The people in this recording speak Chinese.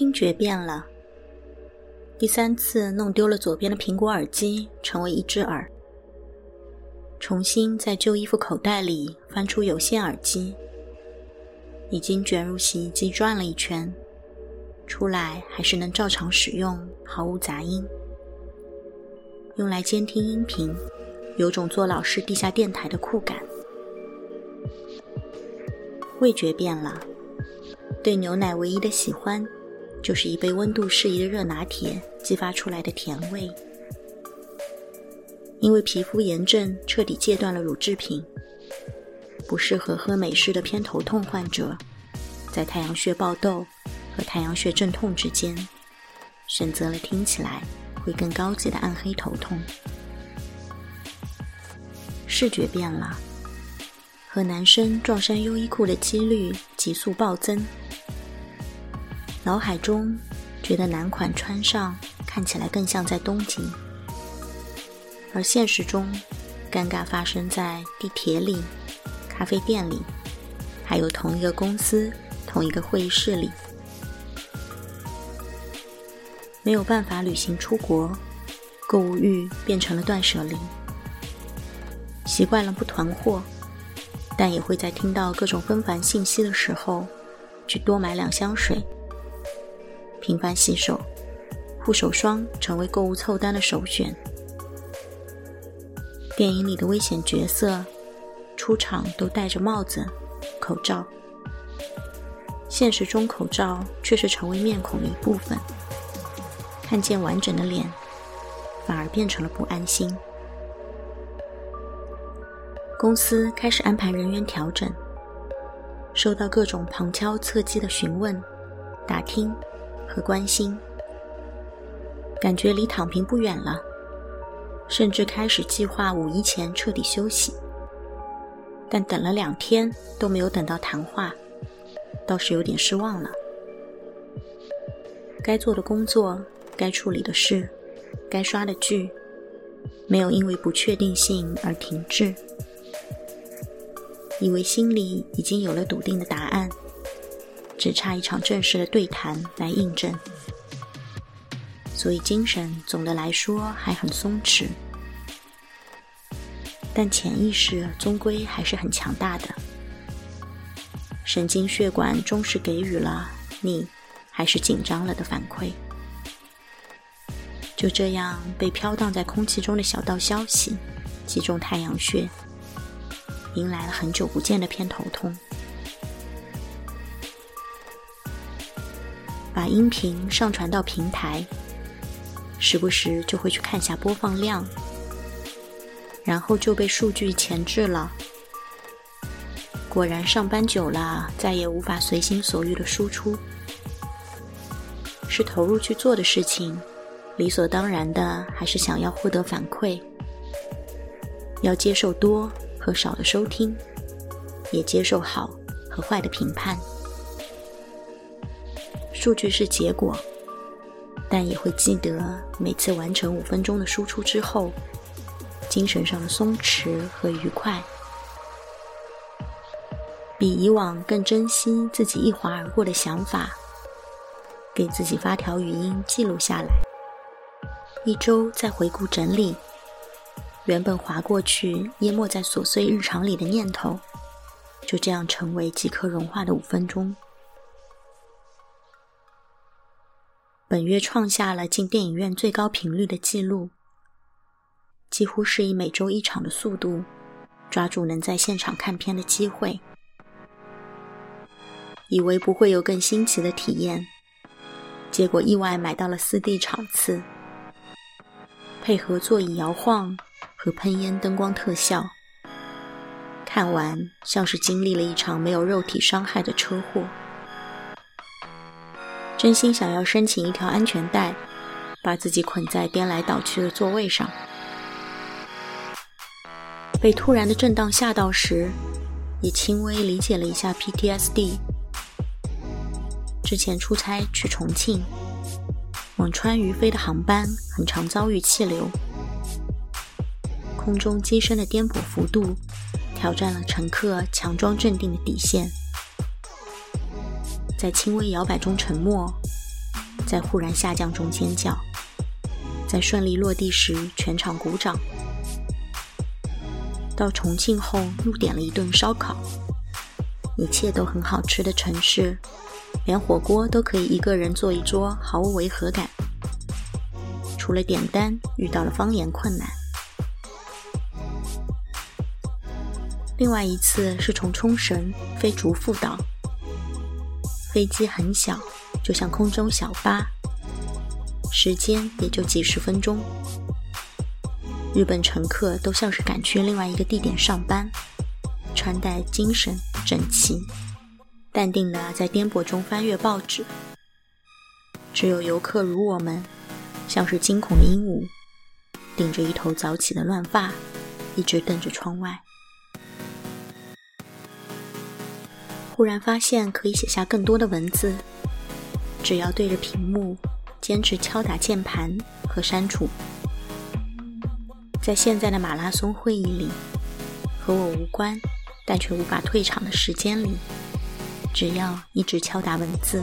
听觉变了，第三次弄丢了左边的苹果耳机，成为一只耳。重新在旧衣服口袋里翻出有线耳机，已经卷入洗衣机转了一圈，出来还是能照常使用，毫无杂音。用来监听音频，有种做老式地下电台的酷感。味觉变了，对牛奶唯一的喜欢。就是一杯温度适宜的热拿铁激发出来的甜味。因为皮肤炎症彻底戒断了乳制品，不适合喝美式的偏头痛患者，在太阳穴爆痘和太阳穴镇痛之间，选择了听起来会更高级的暗黑头痛。视觉变了，和男生撞衫优衣库的几率急速暴增。脑海中觉得男款穿上看起来更像在东京，而现实中尴尬发生在地铁里、咖啡店里，还有同一个公司、同一个会议室里。没有办法旅行出国，购物欲变成了断舍离。习惯了不囤货，但也会在听到各种纷繁信息的时候，去多买两箱水。频繁洗手，护手霜成为购物凑单的首选。电影里的危险角色出场都戴着帽子、口罩，现实中口罩却是成为面孔的一部分。看见完整的脸，反而变成了不安心。公司开始安排人员调整，受到各种旁敲侧击的询问、打听。和关心，感觉离躺平不远了，甚至开始计划五一前彻底休息。但等了两天都没有等到谈话，倒是有点失望了。该做的工作、该处理的事、该刷的剧，没有因为不确定性而停滞。以为心里已经有了笃定的答案。只差一场正式的对谈来印证，所以精神总的来说还很松弛，但潜意识终归还是很强大的。神经血管终是给予了你还是紧张了的反馈。就这样被飘荡在空气中的小道消息击中太阳穴，迎来了很久不见的偏头痛。把音频上传到平台，时不时就会去看下播放量，然后就被数据钳制了。果然，上班久了，再也无法随心所欲的输出。是投入去做的事情，理所当然的还是想要获得反馈，要接受多和少的收听，也接受好和坏的评判。数据是结果，但也会记得每次完成五分钟的输出之后，精神上的松弛和愉快，比以往更珍惜自己一划而过的想法，给自己发条语音记录下来，一周再回顾整理，原本划过去淹没在琐碎日常里的念头，就这样成为即刻融化的五分钟。本月创下了进电影院最高频率的记录，几乎是以每周一场的速度抓住能在现场看片的机会。以为不会有更新奇的体验，结果意外买到了四 D 场次，配合座椅摇晃和喷烟灯光特效，看完像是经历了一场没有肉体伤害的车祸。真心想要申请一条安全带，把自己捆在颠来倒去的座位上。被突然的震荡吓到时，也轻微理解了一下 PTSD。之前出差去重庆，往川渝飞的航班很常遭遇气流，空中机身的颠簸幅度挑战了乘客强装镇定的底线。在轻微摇摆中沉默，在忽然下降中尖叫，在顺利落地时全场鼓掌。到重庆后又点了一顿烧烤，一切都很好吃的城市，连火锅都可以一个人坐一桌，毫无违和感。除了点单，遇到了方言困难。另外一次是从冲绳飞竹富岛，飞机很小，就像空中小巴，时间也就几十分钟。日本乘客都像是赶去另外一个地点上班，穿戴精神整齐，淡定的在颠簸中翻阅报纸。只有游客如我们，像是惊恐的鹦鹉，顶着一头早起的乱发，一直瞪着窗外。忽然发现可以写下更多的文字，只要对着屏幕，坚持敲打键盘和删除。在现在的马拉松会议里，和我无关但却无法退场的时间里，只要一直敲打文字，